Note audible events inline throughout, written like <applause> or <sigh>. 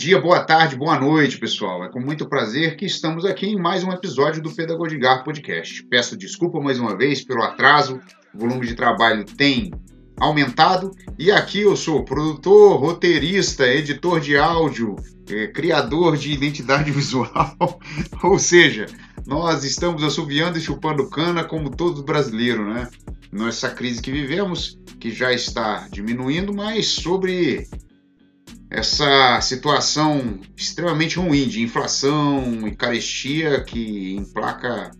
dia, boa tarde, boa noite, pessoal. É com muito prazer que estamos aqui em mais um episódio do Pedagogigar Podcast. Peço desculpa mais uma vez pelo atraso, o volume de trabalho tem aumentado e aqui eu sou produtor, roteirista, editor de áudio, é, criador de identidade <laughs> visual, ou seja, nós estamos assobiando e chupando cana como todo brasileiro, né? Nessa crise que vivemos, que já está diminuindo, mas sobre essa situação extremamente ruim de inflação e carestia que emplaca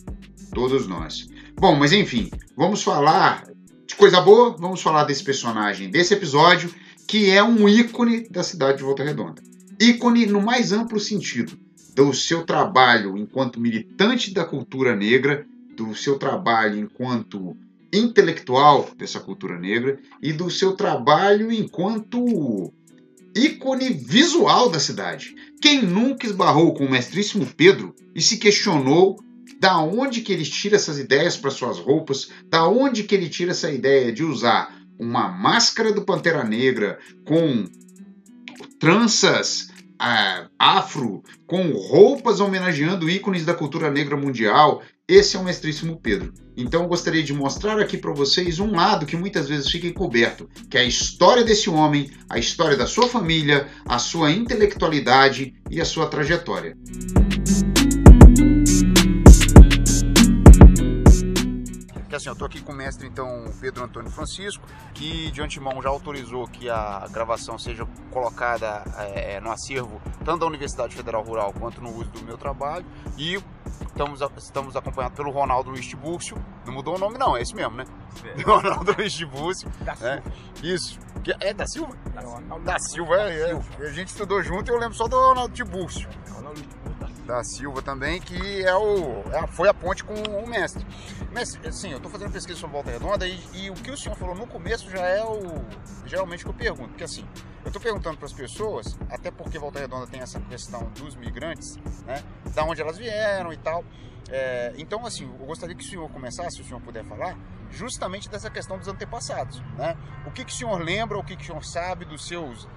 todos nós. Bom, mas enfim, vamos falar de coisa boa, vamos falar desse personagem desse episódio, que é um ícone da cidade de Volta Redonda. Ícone no mais amplo sentido, do seu trabalho enquanto militante da cultura negra, do seu trabalho enquanto intelectual dessa cultura negra e do seu trabalho enquanto ícone visual da cidade. Quem nunca esbarrou com o mestríssimo Pedro e se questionou da onde que ele tira essas ideias para suas roupas, da onde que ele tira essa ideia de usar uma máscara do Pantera Negra com tranças afro, com roupas homenageando ícones da cultura negra mundial. Esse é o mestríssimo Pedro. Então eu gostaria de mostrar aqui para vocês um lado que muitas vezes fica encoberto, que é a história desse homem, a história da sua família, a sua intelectualidade e a sua trajetória. Que assim, eu estou aqui com o mestre então Pedro Antônio Francisco, que de antemão já autorizou que a gravação seja colocada é, no acervo tanto da Universidade Federal Rural quanto no uso do meu trabalho e estamos, estamos acompanhados pelo Ronaldo Luiz Tibúrcio, não mudou o nome não, é esse mesmo, né? É. <laughs> Ronaldo Luiz Tibúrcio. Da Silva. É, isso. É da Silva? Da, da Silva, é, é. A gente estudou junto e eu lembro só do Ronaldo Tibúrcio. Ronaldo da Silva também, que é o, é, foi a ponte com o mestre. Mas, assim, eu estou fazendo pesquisa sobre Volta Redonda e, e, o que o senhor falou no começo já é o geralmente que eu pergunto. Porque, assim, eu estou perguntando para as pessoas, até porque Volta Redonda tem essa questão dos migrantes, né? Da onde elas vieram e tal. É, então, assim, eu gostaria que o senhor começasse, se o senhor puder falar, justamente dessa questão dos antepassados, né? O que, que o senhor lembra, o que, que o senhor sabe dos seus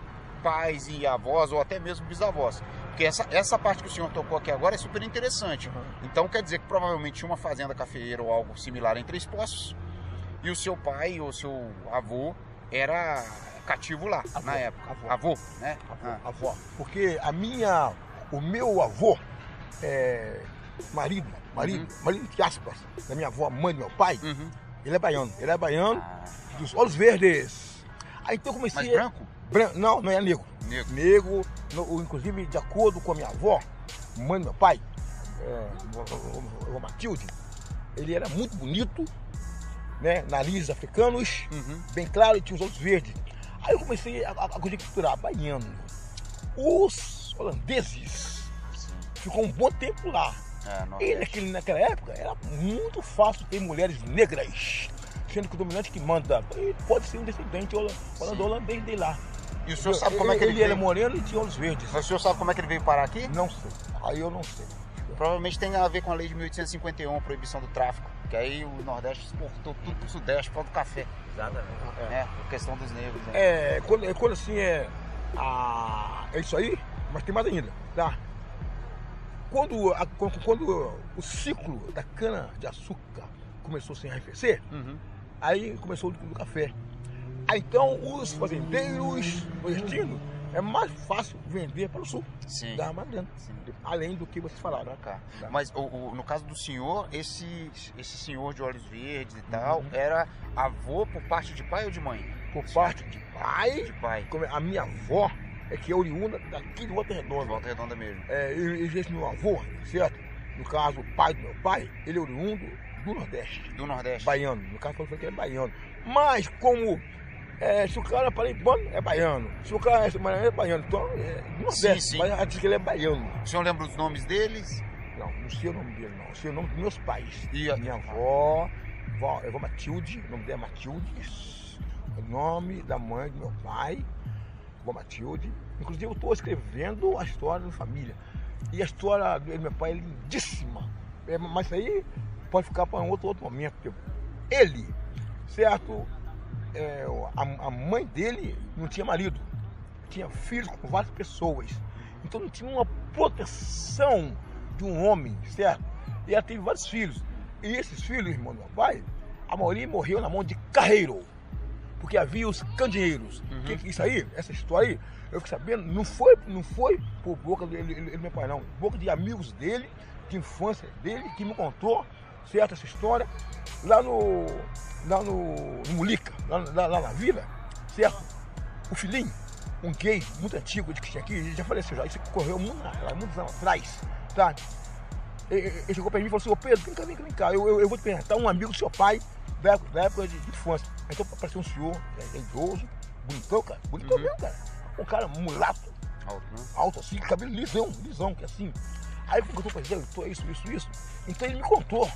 pais e avós, ou até mesmo bisavós. Porque essa, essa parte que o senhor tocou aqui agora é super interessante. Uhum. Então quer dizer que provavelmente tinha uma fazenda cafeeira ou algo similar em Três Poços, e o seu pai ou seu avô era cativo lá avô, na época. Avô, avô né? Avô, ah. avô. Porque a minha, o meu avô, é, marido, marido, uhum. marido de aspas, da minha avó, mãe do meu pai, uhum. ele é baiano. Ele é baiano ah. dos olhos verdes. Aí então eu comecei. Mas branco? Branco, não, não é negro. Negro. Negro, no, inclusive de acordo com a minha avó, mãe do meu pai, é, o, o, Matilde, ele era muito bonito, né? Narizes africanos, uhum. bem claro, e tinha os olhos verdes. Aí eu comecei a, a, a conjecturar, baiano. Os holandeses ficou um bom tempo lá. É, e naquele, naquela época era muito fácil ter mulheres negras, sendo que o dominante que manda pode ser um descendente holandês de lá. E o senhor sabe como é que ele, ele veio? era moreno e tinha olhos verdes. Mas o senhor sabe como é que ele veio parar aqui? Não sei. Aí eu não sei. Provavelmente tem a ver com a lei de 1851, a proibição do tráfico. Que aí o Nordeste exportou tudo pro Sudeste por causa do café. Exatamente. É, a questão dos negros. Né? É, quando, é, quando assim é. A, é isso aí, mas tem mais ainda, tá? Quando, a, quando, quando o ciclo da cana de açúcar começou a se arrefecer, uhum. aí começou o do café. Então, os fazendeiros nordestinos é mais fácil vender para o sul Sim. da Madalena. Além do que vocês falaram. Cá. Tá. Mas o, o, no caso do senhor, esse, esse senhor de olhos verdes e tal, uhum. era avô por parte de pai ou de mãe? Por parte de pai. De pai. A minha avó é que é oriunda daqui de Volta Redonda. Volta Redonda mesmo. É, e, e esse meu avô, certo? No caso, o pai do meu pai, ele é oriundo do Nordeste. Do Nordeste. Baiano. No caso, falou que ele é baiano. Mas como é, se o cara é paraibano, é baiano. Se o cara é maranhão, é baiano. Então, é Nordeste, sim, sim. mas ela diz que ele é baiano. O senhor lembra os nomes deles? Não, não sei o nome dele, não. Sei o nome dos meus pais. E a... Minha avó, avó, avó Matilde, o nome dela é Matilde. O nome da mãe do meu pai, avó Matilde. Inclusive, eu estou escrevendo a história da família. E a história do meu pai é lindíssima. É, mas isso aí pode ficar para um outro, outro momento. Ele, certo? É, a, a, mãe dele não tinha marido, tinha filhos com várias pessoas. Então não tinha uma proteção de um homem, certo? E ela teve vários filhos. E esses filhos, irmão do meu pai, a maioria morreu na mão de carreiro. Porque havia os candeeiros. Uhum. Que, isso aí, essa história aí, eu fiquei sabendo, não foi, não foi por boca dele, ele, meu pai, não. Boca de amigos dele, de infância dele, que me contou, certo, essa história, lá no. lá no, no Mulica, lá, lá, lá na vila, certo? O filhinho, um gay muito antigo de que tinha aqui, ele já faleceu já, isso correu muito, muitos anos atrás, tá? Ele, chegou pra mim e falou assim, ô Pedro, vem cá, vem cá, vem cá, eu, eu, eu vou te perguntar, um amigo do seu pai, da época, da época de, de infância. Então apareceu um senhor, é, é idoso, bonitão, cara, bonitão Uhum. mesmo, cara. Um cara mulato, Alto, né? alto assim, cabelo lisão, lisão, que é assim. Aí ele contou pra ele, eu tô isso, isso, isso. Então ele me contou,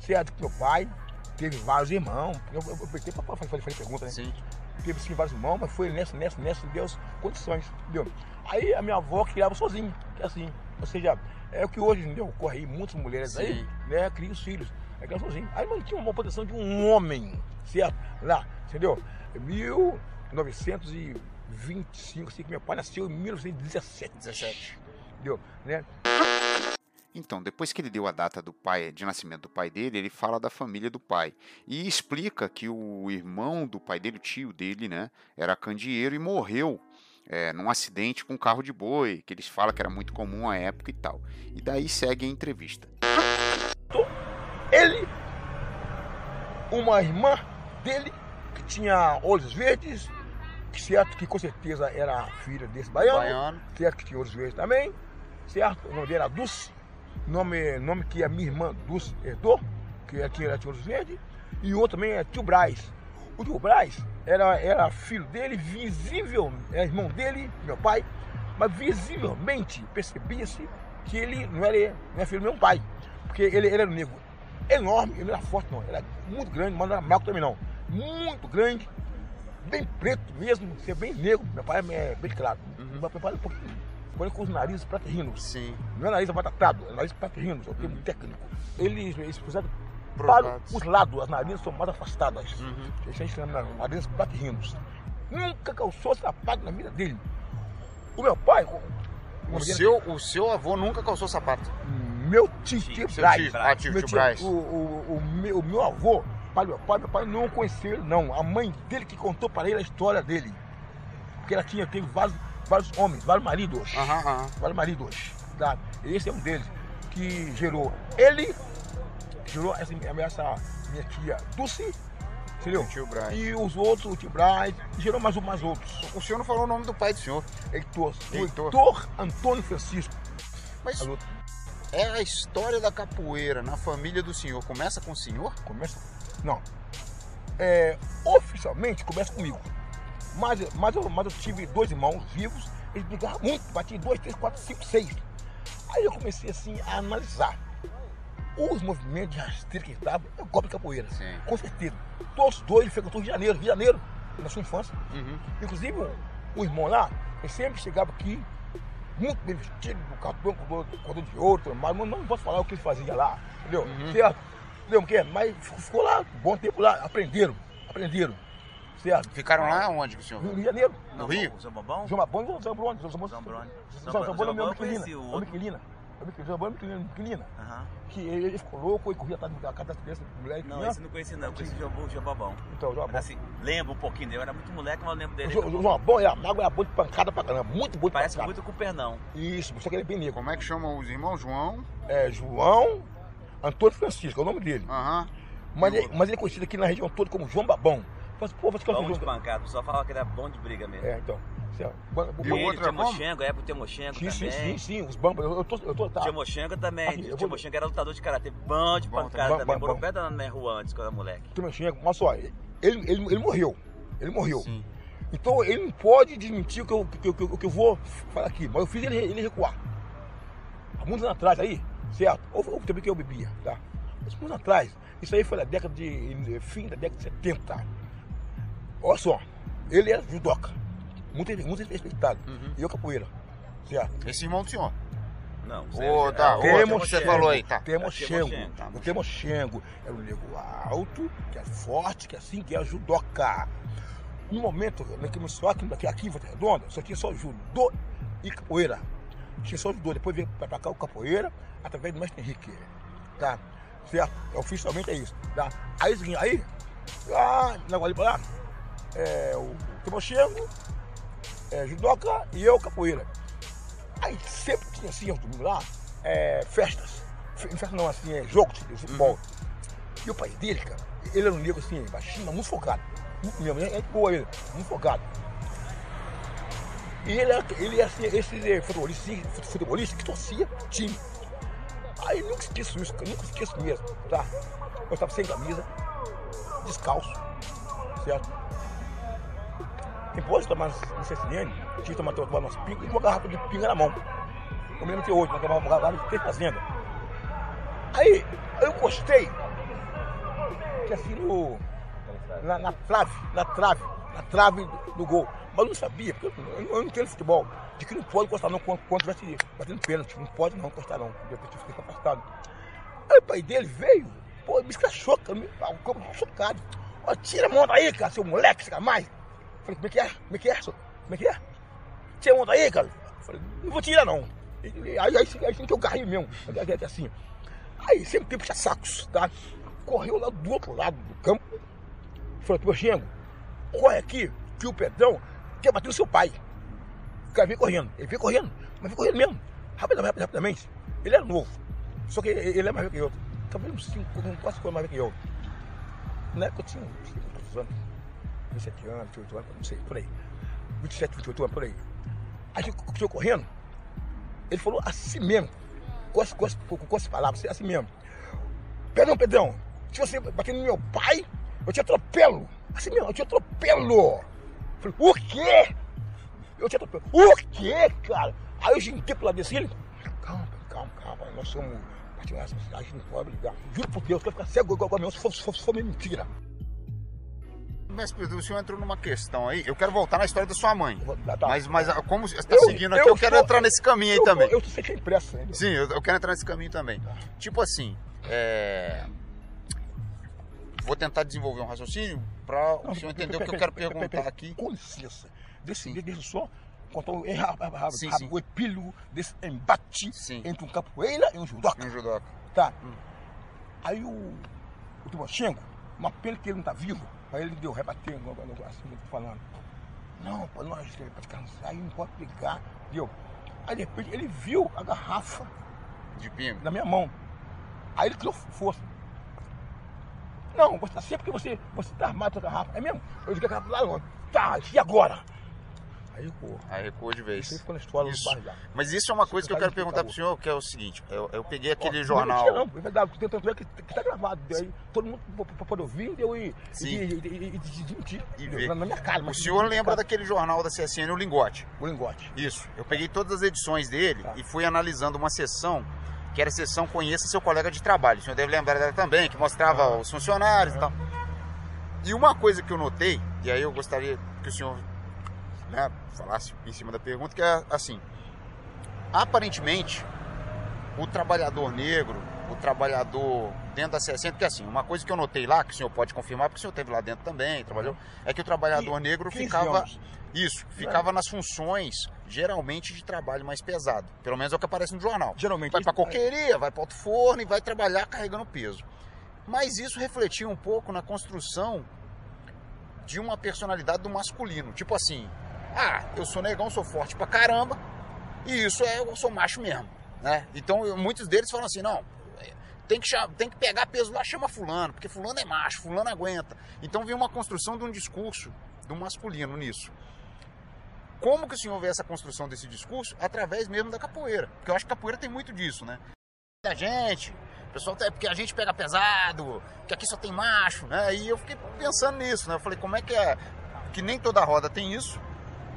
certo, que meu pai teve vários irmãos. Eu, eu, eu peguei pra fazer, fazer pergunta, né? Sim. Teve sim vários irmãos, mas foi nessa, nessa, nessa, deu as condições, entendeu? Aí a minha avó criava sozinha, que é assim. Ou seja, é o que hoje, entendeu? Ocorre aí, muitas mulheres aí, Sim. né, criam os filhos. É criam sozinho. Aí não tinha uma proteção de um homem, certo? Lá, entendeu? 1925, assim, que meu pai nasceu em 1917. 17. Entendeu? Né? Então, depois que ele deu a data do pai, de nascimento do pai dele, ele fala da família do pai e explica que o irmão do pai dele, o tio dele, né, era candeeiro e morreu é, num acidente com um carro de boi, que eles falam que era muito comum à época e tal. E daí segue a entrevista. Ele, uma irmã dele, que tinha olhos verdes, que certo que com certeza era filha desse baiano, Baiano. certo que tinha olhos verdes também, certo? O nome dele era Dulce, nome, nome que a minha irmã Dulce herdou, que tinha, ela tinha olhos verdes, e o outro também é tio Braz. O tio Braz era, era filho dele, visível, é irmão dele, meu pai, mas visivelmente percebia-se que ele não era, não era filho do meu pai, porque ele, ele era um negro enorme, ele não era forte não, era muito grande, mas não era magro também não, muito grande, bem preto mesmo, ser bem negro, meu pai é bem claro, Uhum. meu pai é um pouquinho, porém com os narizes platerinos, Sim. não é nariz abatatado, é nariz platerinos, é o termo técnico. Eles, eles puseram para os lados, as narinas são mais afastadas. Uhum. Eles estão chamando narinas platerinos. Nunca calçou sapato na vida dele. O meu pai, o, O seu, o seu avô nunca calçou sapato. meu tio, tio Seu Braz. tio, ah, tio, Meu tio tio- Braz. O, o, o meu, o meu avô, pai meu pai, meu pai não conhecia ele, não. A mãe dele que contou para ele a história dele. Porque ela tinha, teve vários, vários homens, vários maridos. Aham, aham. Vários maridos. Tá? Esse é um deles. Que gerou ele, gerou essa, essa minha tia Dulce, entendeu? O tio Braz. E os outros, o tio Braz, gerou mais, um- mais outros. O senhor não falou o nome do pai do senhor. Heitor, Heitor. Heitor Antônio Francisco. Mas Alô, é a história da capoeira na família do senhor. Começa com o senhor? Começa. Não. É, oficialmente começa comigo. Mas, mas, eu, mas eu tive dois irmãos vivos, eles brigavam muito, batiam dois, três, quatro, cinco, seis. Aí eu comecei assim a analisar. Os movimentos de rasteira que estavam é golpe de capoeira. Sim. Com certeza. Todos os dois frequentou Rio de Janeiro, Rio de Janeiro, na sua infância. Uhum. Inclusive, o, o irmão lá, ele sempre chegava aqui, muito bem vestido, com cartão, com cordão de ouro, mas não posso falar o que ele fazia lá, entendeu? Uhum. Certo? Entendeu o que? Mas ficou lá, um bom tempo lá, aprenderam, aprenderam, certo? Ficaram lá onde, senhor? No Rio de Janeiro, No Rio? O Zambabão? João Mabon e João Zambrone, João Zambrone. Zambrone é o meu Zambabão eu Miquelina, conheci, o é o outro. Miquelina. É o Miquelina, João Zambrone é o Miquelina. Aham. Que ele, ficou louco e corria atrás da casa das crianças, moleque. Não, né? esse eu não conheci não, eu conheci o João- o Jambabão. Então, João Mas assim, lembro um pouquinho dele, eu era muito moleque, mas eu lembro O dele. João- o João Mabon era mago, era bom de pancada pra caramba, muito bom de Parece pancada. muito com o Pernão. Isso, só que ele é bem negro. Como é que chamam os irmãos? João? é João Antônio Francisco, é o nome dele. Aham. Mas, E o ele, mas ele é conhecido aqui na região toda como João Babão. Mas, pô, você conhece Bom o de pancada, o pessoal falava que era bom de briga mesmo. É, então. Assim, ó, ba- E o outro é como? Timochenko, a época do Timochenko Sim, sim, sim, também. sim, os bambas. Eu, tô. Eu tô tá. Timochenko também. O vou- Timochenko era lutador de karatê, bom de pancada bom, também. bom, Morou perto da minha rua antes, quando era moleque. Também chega, mas só, ele, ele, ele morreu. Ele morreu. Sim. Então ele não pode desmentir o que eu, que, que eu- que eu vou falar aqui. Mas eu fiz ele, ele recuar. Há muitos anos atrás aí, certo? Ou, ou também que eu bebia, tá? Mas muitos anos atrás. Isso aí foi na década de. fim da década de 70. Olha só, ele era judoca. Muito, muito respeitado. Uhum. E eu capoeira. Certo? Esse irmão do senhor. Não, Ô, é- tá, é- ô, Temos você falou aí, tá. Temochengo. Temochengo, tá. O Temochengo era um nego alto, que é forte, que é assim, que é judoca. No momento, né, que começou aqui, aqui, aqui em Volta Redonda, só tinha só judô e capoeira. tinha só dois. Depois veio pra, pra cá o capoeira, através do mestre Henrique. Tá? Certo? Oficialmente é isso. Tá? Aí, aí, lá, negócio ali pra lá, é, o Timochenko, é, judoca e eu capoeira. Aí sempre tinha assim, lá, é, festas. Fe- Festa não, assim, é jogo de futebol. E o pai dele, cara, ele era um negro assim, baixinho, mas muito focado. Muito mesmo, é boa ele, muito focado. E ele era, ele era assim, esse eh, futebolista, fute- futebolista que torcia time. Aí eu nunca esqueço isso, nunca esqueço mesmo, tá? Eu estava sem camisa, descalço, certo? Depois de tomar no CSN, tinha que tomar, umas pingas e uma garrafa de pinga na mão. Eu me lembro que hoje, nós tomávamos garrafa de três fazenda. Aí eu gostei que assim no. Na, na trave, na trave, na trave do, gol. Mas eu não sabia, porque eu, eu, não entendo futebol, de que não pode encostar não quando, quando tivesse batendo pênalti. Não pode não encostar não, tive que ficar afastado. Aí o pai dele veio, pô, me escrachou, cara, o campo chocado. Ó, tira a mão daí, cara, seu moleque, quer mais? Falei, como é que é? Como é que é? senhor? Como é que é? Tira a mão daí, cara. Falei, não vou tirar não. Aí, aí, aí, aí que eu garrei mesmo, aí, aí, assim. Aí sempre tem puxa sacos, tá? Correu lá do outro lado do campo. Falou, meu Xengo, corre aqui, que o Pedrão quer bater no seu pai. O cara veio correndo, ele veio correndo, mas veio correndo mesmo, rapidamente, rapidamente. Ele era novo, só que ele é mais velho que eu. Talvez uns 5, quase coisa mais velho que eu. Na época eu tinha uns quantos anos, 27 anos, 28 anos, não sei, por aí. 27, 28 anos, por aí. Aí ele continuou correndo, ele falou assim mesmo, com as, com as, com, as palavras, assim mesmo. Pedrão, Pedrão, se você bater no meu pai, eu te atropelo. Assim mesmo, eu te atropelo. Falei, o quê? Eu te atropelo. O quê, cara? Aí eu ginguei pro lado desse ele. Calma, calma, calma, nós somos a gente não pode brigar. Juro por Deus, eu quero ficar cego igual igual meu, se for, se for, se for mentira. Mestre Pedro, o senhor entrou numa questão aí. Eu quero voltar na história da sua mãe. Vou- tá. Mas, mas ah, como você está seguindo aqui, eu eu, quero sou- entrar nesse caminho aí eu, também. Eu, eu sei que é impresso ainda. Sim, eu, eu quero entrar nesse caminho também. Tipo assim, é... vou tentar desenvolver um raciocínio para o senhor entender o que eu quero perguntar aqui. Com licença. Deixa eu só contar o o epílogo desse embate Sim. entre um capoeira e um judoca. Um judoca. Tá. Aí o, o Timochenko, uma pena que ele não tá vivo, aí ele deu negócio assim falando. Não, pra nós eh, praticarmos aí não pode brigar, viu? Aí de repente ele viu a garrafa De pinga. na minha mão. Aí ele criou força. Não, você tá sempre que você, você tá armado com a garrafa. É mesmo? Eu joguei a garrafa lá longe. Tá, e agora? Aí, pô, Aí recuou de isso vez. ficou na história Isso. do. Mas isso é uma coisa que eu quero perguntar pro favor. senhor, que é o seguinte. Eu, eu peguei aquele Ó, jornal... Não não, é verdade, tem tanto é que, que tá gravado. Aí todo mundo pode ouvir entendeu? e, Sim. desmentir. Na, minha cara. O senhor lembra daquele jornal da CSN, o Lingote? O lingote. Isso. Eu peguei todas as edições dele Tá. e fui analisando uma sessão, que era a sessão Conheça Seu Colega de Trabalho. O senhor deve lembrar dela também, que mostrava os funcionários e tal. E uma coisa que eu notei, e aí eu gostaria que o senhor né, falasse em cima da pergunta, que é assim: aparentemente, o trabalhador negro, o trabalhador dentro da CSN, porque assim, uma coisa que eu notei lá, que o senhor pode confirmar, porque o senhor esteve lá dentro também, trabalhou, é que o trabalhador negro 15 ficava. anos. Isso, ficava nas funções, geralmente, de trabalho mais pesado. Pelo menos é o que aparece no jornal. Geralmente. Vai pra coqueiria, vai para outro forno e vai trabalhar carregando peso. Mas isso refletia um pouco na construção de uma personalidade do masculino. Tipo assim, ah, eu sou negão, sou forte pra caramba, e isso é, eu sou macho mesmo. Né? Então eu- muitos deles falam assim, não, é, tem que, tem que pegar peso lá, chama fulano, porque fulano é macho, fulano aguenta. Então vem uma construção de um discurso do masculino nisso. Como que o senhor vê essa construção desse discurso? Através mesmo da capoeira. Porque eu acho que capoeira tem muito disso, né? Da gente, pessoal tá, porque a gente pega pesado, que aqui só tem macho, né? E eu fiquei pensando nisso, né? Eu falei, como é que é? Que nem toda roda tem isso,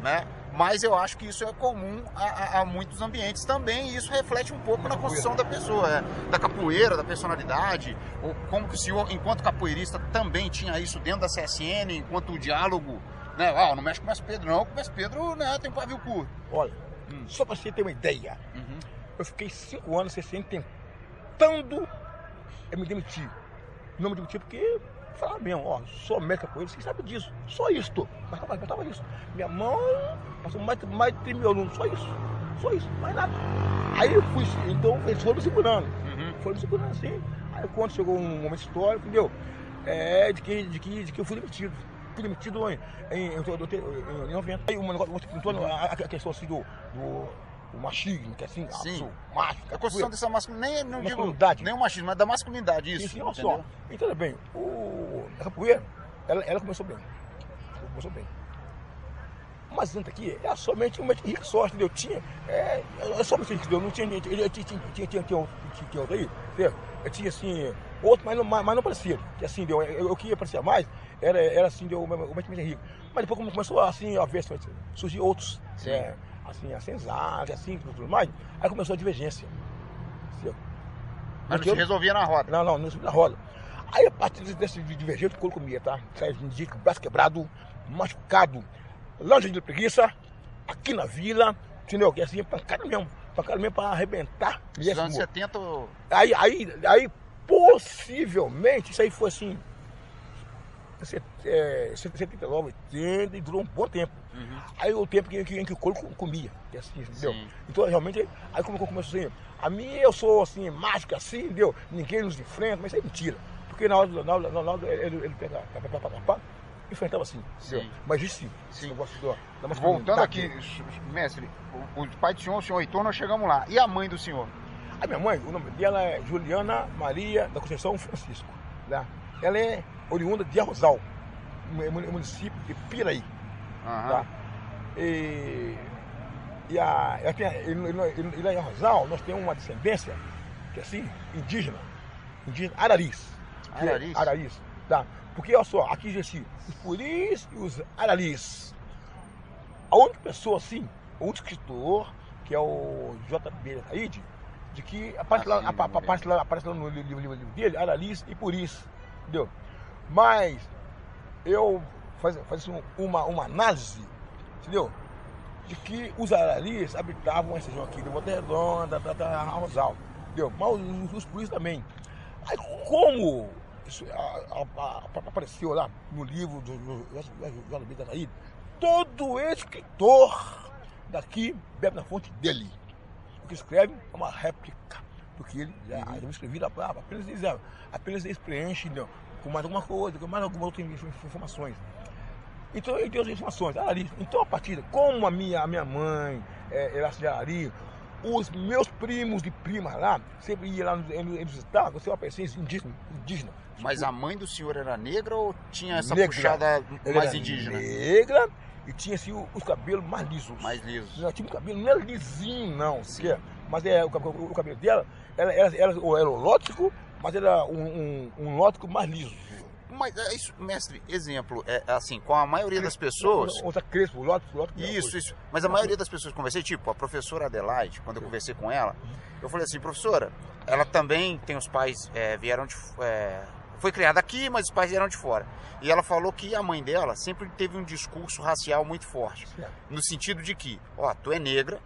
né? Mas eu acho que isso é comum a, a- a muitos ambientes também, e isso reflete um pouco na construção da pessoa, é, da capoeira, da personalidade, ou como que o senhor, enquanto capoeirista, também tinha isso dentro da CSN, enquanto o diálogo, né? Ah, não mexe com o Mestre Pedro, não, que o Mestre Pedro né, tem pavio curto. Olha, Hum. só pra você ter uma ideia, Uhum. eu fiquei cinco anos CSN tentando eu me demitir. Não me demiti porque falava mesmo, ó, sou médico com ele, você sabe disso. Só isso, tô. Mas tava, mas tava isso. Minha mão passou mais, mais de 3 mil alunos, só isso. Só isso, mais nada. Aí eu fui, então eles foram me segurando. Uhum. Foram me segurando assim. Aí quando chegou um momento histórico, entendeu? É de que, de que, de que eu fui demitido. Fui demitido em, em, em, em, em 90. Aí uma negócio, você perguntou a, a questão assim do, do, o machismo, que é assim, Sim. sou macho. A construção dessa masculinidade, nem, não digo nem o machismo, mas da masculinidade, isso. Sim, sim, só. Entenda bem, o, a capoeira, ela, ela, começou bem. Começou bem. Mas antes aqui, era somente uma rica sorte, entendeu? Tinha, é, era somente isso, entendeu? Não tinha, tinha, tinha, tinha, tinha, tinha, tinha outro aí, entendeu? Eu tinha, assim, outro, mas não, mas não parecia. Que, assim, deu, eu, eu queria parecer mais, era, era assim, deu, o mais rico. Mas depois começou, assim, a ver, surgiu outros, certo? É, assim, a sensata, assim, tudo mais, aí começou a divergência. entendeu? Mas não se eu- resolvia na roda. não, não, não subi na roda. Aí a partir desse divergente, o couro comia, tá? Sai de dia com o braço quebrado, machucado, longe de preguiça, aqui na vila, entendeu? Que assim, pancada mesmo, pancada mesmo pra arrebentar. Nos anos 70, o- Aí, aí, aí, possivelmente, isso aí foi assim, set- é, 79, 80, e durou um bom tempo. Uhum. Aí o tempo que, que, em que o couro co- comia, que é assim, entendeu? Sim. Então realmente, aí como começou assim, a mim eu sou assim, mágico assim, entendeu? Ninguém nos enfrenta, mas isso é mentira. Porque na hora, do- na hora, na hora ele, ele pega, pá, pá, pá, pá, pá, enfrentava assim, entendeu? Sim. Mas isso sim, Sim. esse negócio do- da Voltando aqui, mestre, o, o pai do senhor, o senhor Heitor, nós chegamos lá. E a mãe do senhor? A minha mãe, o nome dela é Juliana Maria da Conceição Francisco. Né? Ela é oriunda de Arrozal, mu- mu- município de Piraí. Aham. Tá? E, e, a, e, e- e lá em Arrozal nós temos uma descendência, que é assim, indígena, indígena Araris. é Araris? Araris, tá? Porque, olha só, aqui diz assim, os Puris e os Araris. A única pessoa, assim, o único escritor, que é o J.B. Taíde, de que aparece, Ah, lá, não aparece, lá, aparece lá no livro, livro- livro dele, Araris e Puris, entendeu? Mas eu faço, faço uma, uma análise, entendeu? De que os araris habitavam essa região aqui, de Volta Redonda, da, da Rosal, entendeu? Mas os, os puris também. Aí como isso, a- a- a- apareceu lá no livro do da Taíde, todo escritor daqui bebe na fonte dele. O que escreve é uma réplica do que ele já Uhum. escrevi lá, apenas eles, ah, apenas eles preenchem com mais alguma coisa, com mais alguma outra inf- informações. Então eu tenho as informações, Arari. Então a partir como a minha, a minha mãe é, era Arari, os meus primos e primas lá, sempre ia lá nos, nos estados, você vai aparecer indígena, indígena. Mas a mãe do senhor era negra ou tinha essa Negra. puxada mais indígena? Negra e tinha assim o- os cabelos mais lisos. Mais lisos. Não, tinha um cabelo, não era lisinho, não, sequer. Mas é, o, cab- o cabelo dela era, era, era, era lótico, mas era um, um, um lótico mais liso. Mas é isso, mestre, exemplo, é assim, com a maioria das pessoas. Outra crespo, lótico, lótico. mesma Isso, isso. Mas a maioria das pessoas que conversei, tipo, a professora Adelaide, quando eu conversei com ela, eu falei assim, professora, ela também tem os pais, é, vieram de. é, foi criada aqui, mas os pais vieram de fora. E ela falou que a mãe dela sempre teve um discurso racial muito forte. No sentido de que, ó, tu é negra,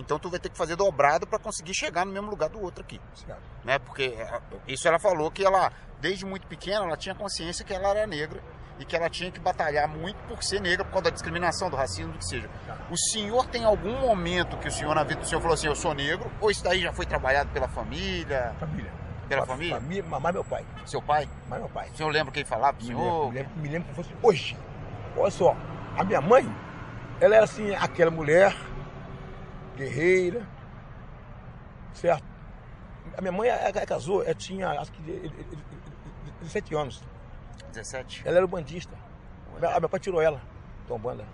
então tu vai ter que fazer dobrado para conseguir chegar no mesmo lugar do outro aqui. Certo. né? Porque é, isso ela falou que ela, desde muito pequena, ela tinha consciência que ela era negra e que ela tinha que batalhar muito por ser negra, por causa da discriminação, do racismo, do que seja. O senhor tem algum momento que o senhor, na vida do senhor, falou assim, eu sou negro? Ou isso daí já foi trabalhado pela família, Família. pela Fa- família? Família, mamãe e meu pai. Seu pai? Mamãe meu pai. O senhor lembra quem falava pro Me senhor? lembro, me lembro, me lembro como fosse hoje. Olha só, a minha mãe, ela era assim, aquela mulher guerreira, certo? A minha mãe ela, casou, ela tinha acho que de- de- de- de- 17 anos. 17? Ela era bandista. Meu, meu pai tirou ela, banda.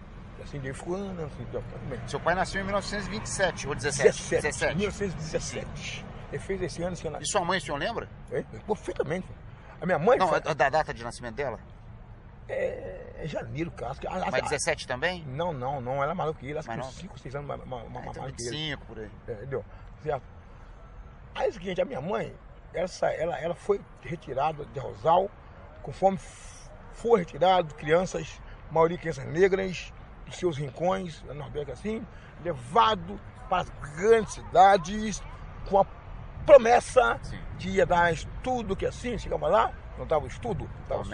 Assim, de fulano, assim, também. Seu pai nasceu em 1927 ou 17? 17, 1917. Ele fez esse ano, esse ano. E sua mãe, o senhor lembra? É, Perfeitamente. A minha mãe Não, foi- é da data de nascimento dela? É, é janeiro, cara. Mas a- 17 também? Não, não, não. Ela é maior que ele. Acho que uns 5, 6 anos mais, mais, mais, Ah, então mais que ele. 25 por aí. É, Entendeu? Certo? Aí é o seguinte, a minha mãe, ela, sa- ela, ela foi retirada de Rosal, conforme foi retirado crianças, maioria crianças negras, dos seus rincões, no Nordeste assim, levado para as grandes cidades, com a promessa Sim. de ia dar estudo, que assim, chegava lá, não dava estudo, dava só.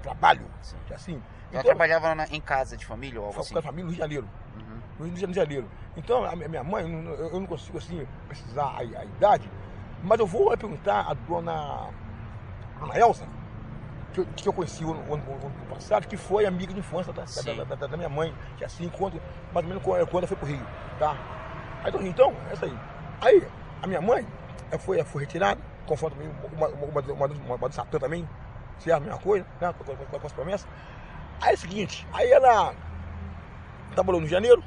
Trabalho, Sim. assim. Ela trabalhava na- em casa de família ou algo assim? com a família no Rio de Janeiro. Uhum. no Rio de Janeiro. Então, a minha mãe, eu não- consigo assim precisar a, a idade, mas eu vou perguntar à dona Ana Elza, que eu, que eu conheci o ano, passado, que foi amiga de infância da, da, da- da- minha mãe, que é assim, quando, mais ou menos quando, quando ela foi pro Rio, tá? Aí então, essa aí. Aí, a minha mãe, ela foi, ela foi retirada, conforme uma, uma, uma, uma, uma do Satã também, é a mesma coisa, né? Com, com- com- as promessas. Aí é o seguinte, aí ela trabalhou no janeiro,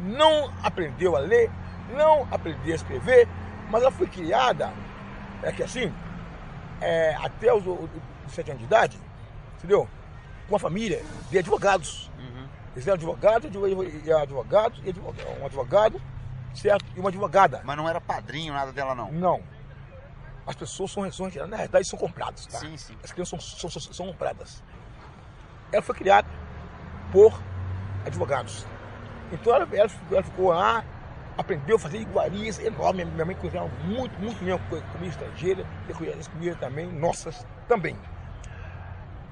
não aprendeu a ler, não aprendeu a escrever, mas ela foi criada, é que assim, é, até os, sete anos de idade, entendeu? Com uma família de advogados. Uhum. Eles eram advogados, e advogados, e advogado, um advogado, certo? E uma advogada. Mas não era padrinho, nada dela, não. Não. As pessoas são, são na verdade são compradas, tá? Sim, sim. As crianças são, são, são, compradas. Ela foi criada por advogados. Então ela, ela, ficou- ela ficou lá, aprendeu a fazer iguarias enormes. Minha mãe cozinhava muito, muito co- comida estrangeira, e comida- as comidas também, nossas também.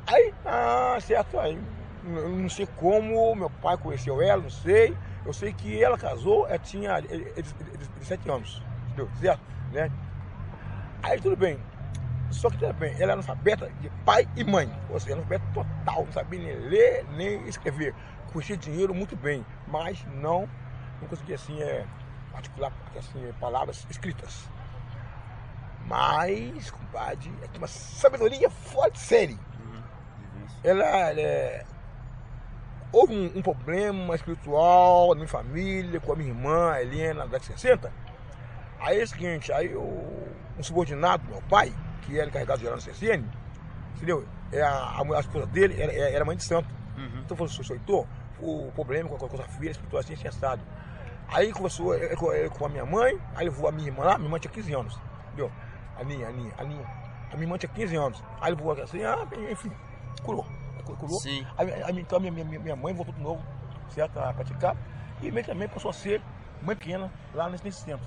Aí, ah, certo, aí, eu não sei como meu pai conheceu ela, não sei. Eu sei que ela casou, ela tinha eh, eh, 17 anos, entendeu? Certo? Né? Aí tudo bem. Só que tudo bem, ela era analfabeta de pai e mãe. Ou seja, analfabeta total, não sabia nem ler, nem escrever. Conhecia dinheiro muito bem, mas não, não conseguia assim, é, articular assim, é, palavras escritas. Mas, compadre, é uma sabedoria fora de série. Ela, ela é, houve um, um problema espiritual na minha família, com a minha irmã, a Helena, de 60. Aí é o seguinte, aí o, um subordinado do meu pai, que era encarregado de gerar no CCN, entendeu? É a, a, esposa dele era, era mãe de santo. Uhum. Então falou, senhor Heitor, o problema com a, com a sua filha espiritual assim, assim, assado. Aí conversou com, eh, com a minha mãe, aí levou a minha irmã lá, minha irmã tinha 15 anos, entendeu? A Aninha, a Aninha, a Aninha. A minha irmã tinha 15 anos. Aí levou assim, ah, enfim, curou. Curou. Sim. Aí, aí, então a minha, minha, minha mãe voltou de novo, certo, a praticar. E meio também passou a ser mãe pequena lá nesse, nesse tempo.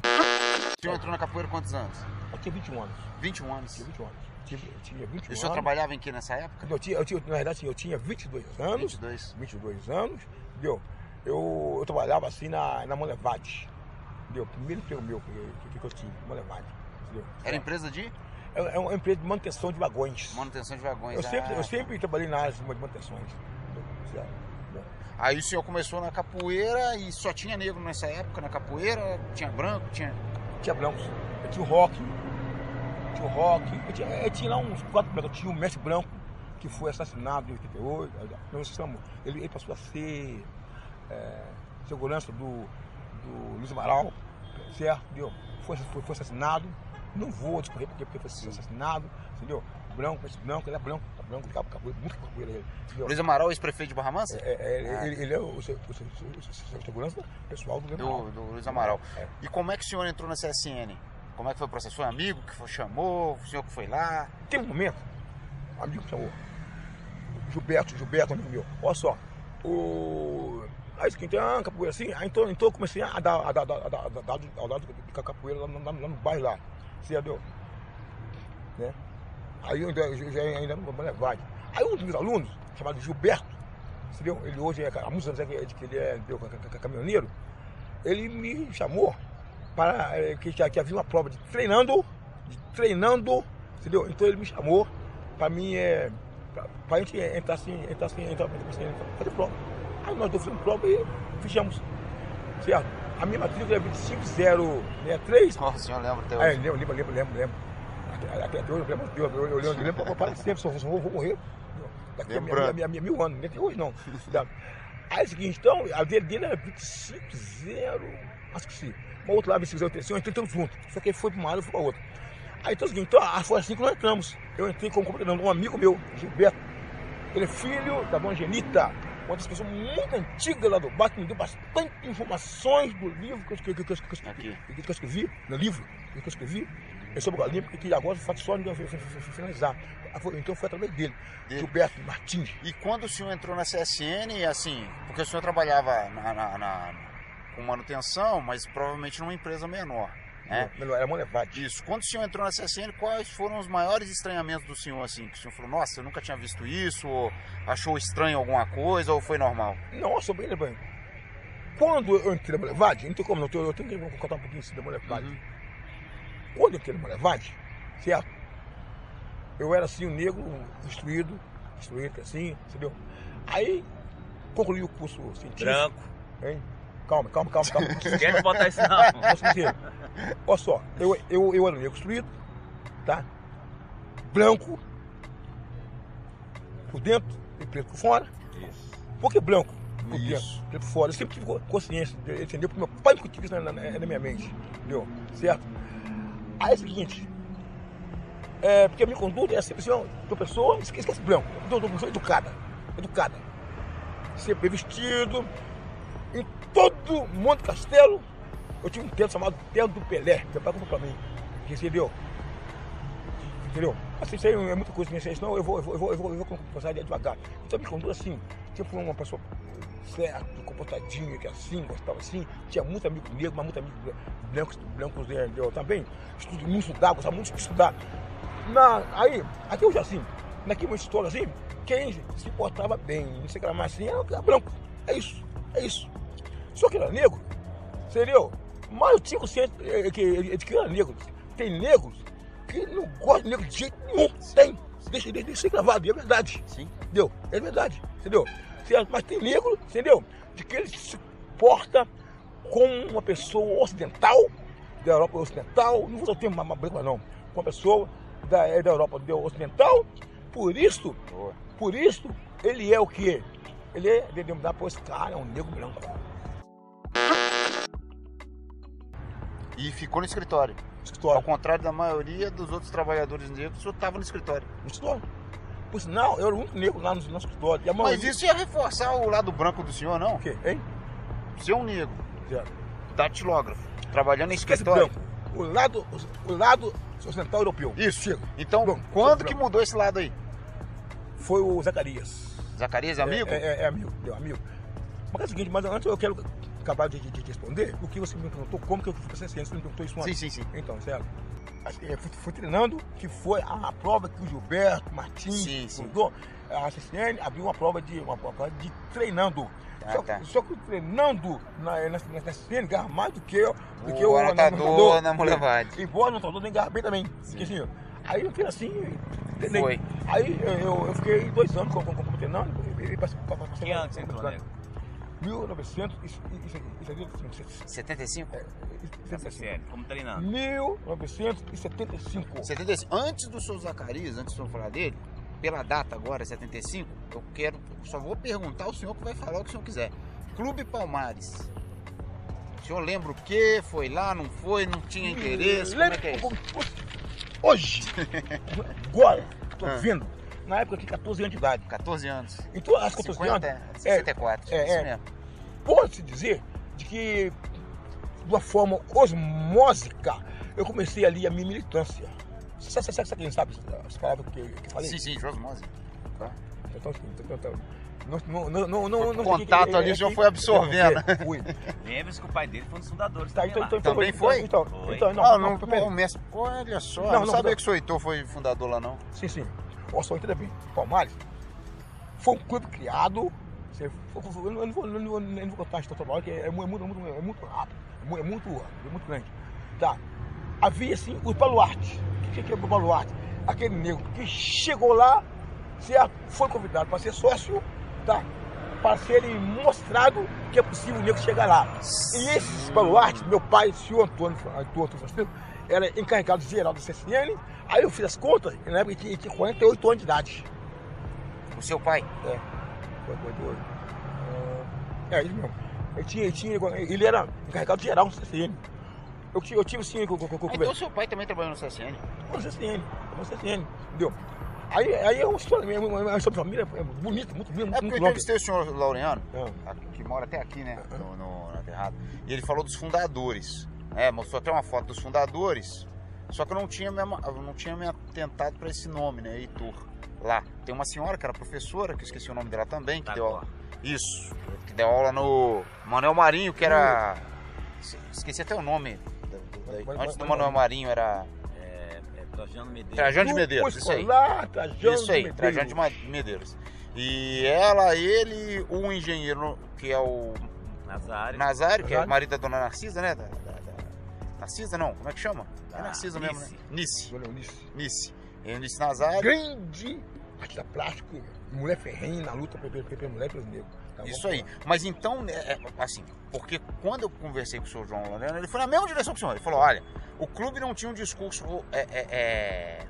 O senhor entrou na capoeira quantos anos? Eu tinha 21 anos. 21 anos. Tinha 21 anos. Tinha, eu tinha 21 E o senhor anos. trabalhava em que nessa época? Eu tinha, eu tinha, na verdade, eu tinha 22 anos. 22. 22 anos, entendeu? Eu, eu trabalhava assim na, na Molevade, entendeu? Primeiro emprego meu que, que, que eu tive, Molevade, entendeu? Era empresa de É, é uma empresa de manutenção de vagões. manutenção de vagões. Eu sempre, Ah, eu sempre trabalhei na área de manutenções. Certo? Aí o senhor começou na capoeira e só tinha negro nessa época na capoeira? Tinha branco? Tinha. Tinha brancos, eu tinha o rock, tinha o rock, eu tinha, eu tinha lá uns quatro brancos, eu tinha o mestre branco, que foi assassinado em 88, aí, não se ele, ele passou a ser é, segurança do, do Luiz Amaral, certo? Entendeu? Foi, foi, foi assassinado, não vou discorrer porque, porque foi assassinado, entendeu? Branco, esse branco, ele é branco, tá branco, de cabo, capoeira, muito capoeira ele, entendeu? Luiz Amaral, ex-prefeito de Barra Mansa? É, é, Ah. ele, ele é o, o, o o segurança pessoal do Luiz Do, Amaral. do Luiz Amaral. É. E como é que o senhor entrou na CSN? Como é que foi o processo? Foi amigo que foi, chamou? O senhor que foi lá? Tem um momento, um amigo me chamou, Gilberto, Gilberto, amigo meu, olha só, o... Aí que tem ah, capoeira assim, aí então, então eu comecei a dar, a dar, a dar, a dar, a dar, a dar de capoeira lá, no- lá no bairro lá, você entendeu? Né? Aí eu ainda, eu já ainda não vou levar. Aí um dos meus alunos, chamado Gilberto, entendeu? Ele hoje, é, há muitos anos é que, que ele é entendeu, ca- ca- ca- caminhoneiro, ele me chamou para eh, que, que havia uma prova de treinando, de treinando, entendeu? Então ele me chamou para mim, é, para a gente entrar assim, entrar assim, entrar, entrar, assim, entrar, fazer prova. Aí nós dois fizemos prova e fechamos, certo? A minha matrícula é 25063, Nossa, o senhor lembra até é, hoje? lembro, lembro, lembro, lembro, lembro. Até, até hoje eu lembro, eu, eu, eu, eu lembro para, para sempre, só vou, vou, morrer. Daqui a minha, minha, minha, mil anos, nem até hoje não. Tá? Aí é o seguinte, então, a dele, dele era 250, acho que sim. Uma outra lá, 250, eu entrei tudo junto. Só que ele foi para uma área, eu fui para outra. Aí então é o seguinte, então, ah, foi assim que nós entramos. Eu entrei computador, um amigo meu, Gilberto. Ele é filho da dona Genita, uma das pessoas muito antigas lá do bar, que me deu bastante informações do livro que eu, que, eu- que, eu- que, que, Aqui. que eu escrevi, no livro que eu escrevi, é sobre o porque que agora só de finalizar. Ah, Então foi através dele, Dele. Gilberto Martins. E quando o senhor entrou na CSN, assim, porque o senhor trabalhava na, na- na- com manutenção, mas provavelmente numa empresa menor, né? Melhor, Era Monlevade. Isso. Quando o senhor entrou na CSN, quais foram os maiores estranhamentos do senhor, assim? Que o senhor falou, nossa, eu nunca tinha visto isso, ou achou estranho alguma coisa, ou foi normal? Nossa, bem, bem. Quando eu entrei na Boulevard, não tem como não, eu tenho que contar um pouquinho da Boulevard. Uhum. Quando eu entrei na Boulevard, certo? Eu era assim, um negro, instruído, instruído assim, entendeu? Aí, concluí o curso científico. Branco. Hein? Calma, calma, calma, calma. <laughs> Quer botar isso não. Posso dizer? Olha só, eu, eu, eu era um negro instruído, tá? Branco, por dentro e preto por fora. Isso. Por que branco? Por Isso. dentro, preto por fora. Eu sempre tive consciência, entendeu? Porque meu pai me cultiva isso na, na, na minha mente, entendeu? Certo? Aí é o seguinte, é, porque a minha conduta é sempre assim, ó, pessoa, esquece, esquece branco, eu sou uma pessoa educada, educada. Sempre vestido, em todo mundo castelo, eu tinha um terno chamado Terno do Pelé, meu pai comprou pra mim, entendeu? Entendeu? Assim, isso aí é muita coisa, né? senão eu vou, eu vou, eu vou, eu vou, eu vou conversar devagar. Então me conduz assim, sempre fui uma pessoa certa, comportadinha, que assim, gostava assim, tinha muito amigo negro, mas muito amigo brancos, brancos né, entendeu? também, estudo, muito estudar, gostava muito de estudar. Na, aí, até hoje assim, naquele momento história assim, quem se portava bem, não sei o que era mais assim, era, era branco. É isso, é isso. Só que era negro, entendeu? Mas eu tinha consciência eh, que, de que era negro. Tem negros que não gostam de negro de jeito nenhum. Tem. Deixa, deixa, deixa ser gravado, é verdade. Sim. Entendeu? É verdade, entendeu? Mas tem negro, entendeu? De que ele se porta como uma pessoa ocidental, da Europa Ocidental, não vou termo mais branco, não, com uma pessoa da, é da Europa do Ocidental, por isso, por isso, ele é o que? Ele é denominado por esse cara, é um negro branco. E ficou no escritório. Ao Escritório, contrário da maioria dos outros trabalhadores negros, o senhor estava no escritório. no escritório. Por sinal, eu era o único negro lá no nosso escritório. Mas isso ia reforçar o lado branco do senhor, não? O quê, hein? Ser um negro, datilógrafo, trabalhando em escritório. O lado, o lado ocidental europeu. Isso. Chega. Então, Branco. quando Branco. que mudou esse lado aí? Foi o Zacarias. Zacarias, amigo? É, é, é amigo, meu amigo. Mas é o seguinte, mas antes eu quero acabar de, de- de responder o que você me perguntou, como que eu fui essa ciência, você me perguntou isso antes. Sim, sim, sim. Então, certo? Assim, eu fui, fui treinando, que foi a, a prova que o Gilberto Martins Sim, sim. mudou. A CCN abriu uma prova de, uma prova de treinando. Tá, só, tá. só que treinando na, na, na, na CCN ganha mais do que, eu- do O que o anotador na Boulevard. Embora o anotador nem ganha bem também. Porque, assim, aí eu fiz assim, treinei. Foi. Aí eu, eu, eu fiquei dois anos como, como, como treinando e, e ano que você entrou? 1975. 75? Na CCL, como treinando. 1975. 75. Antes do senhor Zacarias, antes de eu falar dele, pela data agora, 75, eu quero. Só vou perguntar ao senhor que vai falar o que o senhor quiser. Clube Palmares. O senhor lembra o que? Foi lá, não foi, não tinha interesse? Como é que é isso? Como fosse Hoje, agora, tô Ah. vendo, na época eu tinha 14 anos de idade. 14 anos. Então, às 14 50, anos, 64. é, isso é. mesmo. Pode-se dizer de que, de uma forma osmósica, eu comecei ali a minha militância. Sabe, sabe, sabe quem sabe as palavras que, que eu falei? Sim, sim, Josmose. Então, assim, então, então, não, não, não, não, não, não contato que- ali, é o senhor que- foi absorvendo. é, Fui. Lembre-se que o pai dele foi um dos fundadores Tá, também então, então, então, Também então, foi? Então, Foi. então, não, Ah, não, não, peraí. o Messi, olha só, Não, não, não, sabia não. que o senhor Heitor foi fundador lá não. Sim, sim. Olha só, entenda bem. Palmares foi um clube criado. Você- Eu não vou, eu não vou, eu não vou contar a história toda hora, que é, é muito, é, muito, é muito rápido. É muito, é muito, é muito grande. Tá. Havia, assim, o baluarte. O que que é o baluarte? Aquele negro que chegou lá, foi convidado para ser sócio, tá? Para ser mostrado que é possível o negro chegar lá. E esses baluartes, meu pai, o senhor Antônio, Antônio Faustino, era encarregado geral do CSN. Aí eu fiz as contas, na época ele tinha 48 anos de idade. O seu pai? É, 48. É, ele mesmo. Ele, tinha, ele, tinha, ele era encarregado geral do CSN. Eu, tive- eu tive sim com, com, com, com, Ah, então o seu pai também trabalhou no CSN. no CSN, no CSN, entendeu? Aí, aí é uma história, é uma, uma história de família é bonita, muito bonita, É porque eu entrevistei o senhor Laureano, É. aqui- que mora até aqui, né? No, no, na Terrada. E ele falou dos fundadores. É, mostrou até uma foto dos fundadores. Só que eu não tinha me, não tinha me atentado para esse nome, né? Heitor. Lá. Tem uma senhora que era professora, que eu esqueci o nome dela também, que Tá deu aula. Isso. Que deu aula no Manuel Marinho, que era. Esqueci até o nome. da- da- Mas- Antes do Manuel Marinho era. É, é Trajano Medeiros. Trajano de Medeiros, isso aí. Isso aí, de Trajano Medeiros. de Medeiros. E ela, ele, o engenheiro, que é o Nazário. Nazário, que é Nazário. marido da dona Narcisa, né? Da, da- da- Narcisa não, como é que chama? É Narcisa mesmo, né? Nice. Nice. Nice. Eunice Nazário. Grande artista plástico, mulher ferrenha na luta pela mulher e pelos negros. tá? Isso aí. Mas então, né, é, assim, porque quando eu conversei com o senhor João Lorena, ele foi na mesma direção que o senhor. Ele falou: olha, o clube não tinha um discurso é, é, é,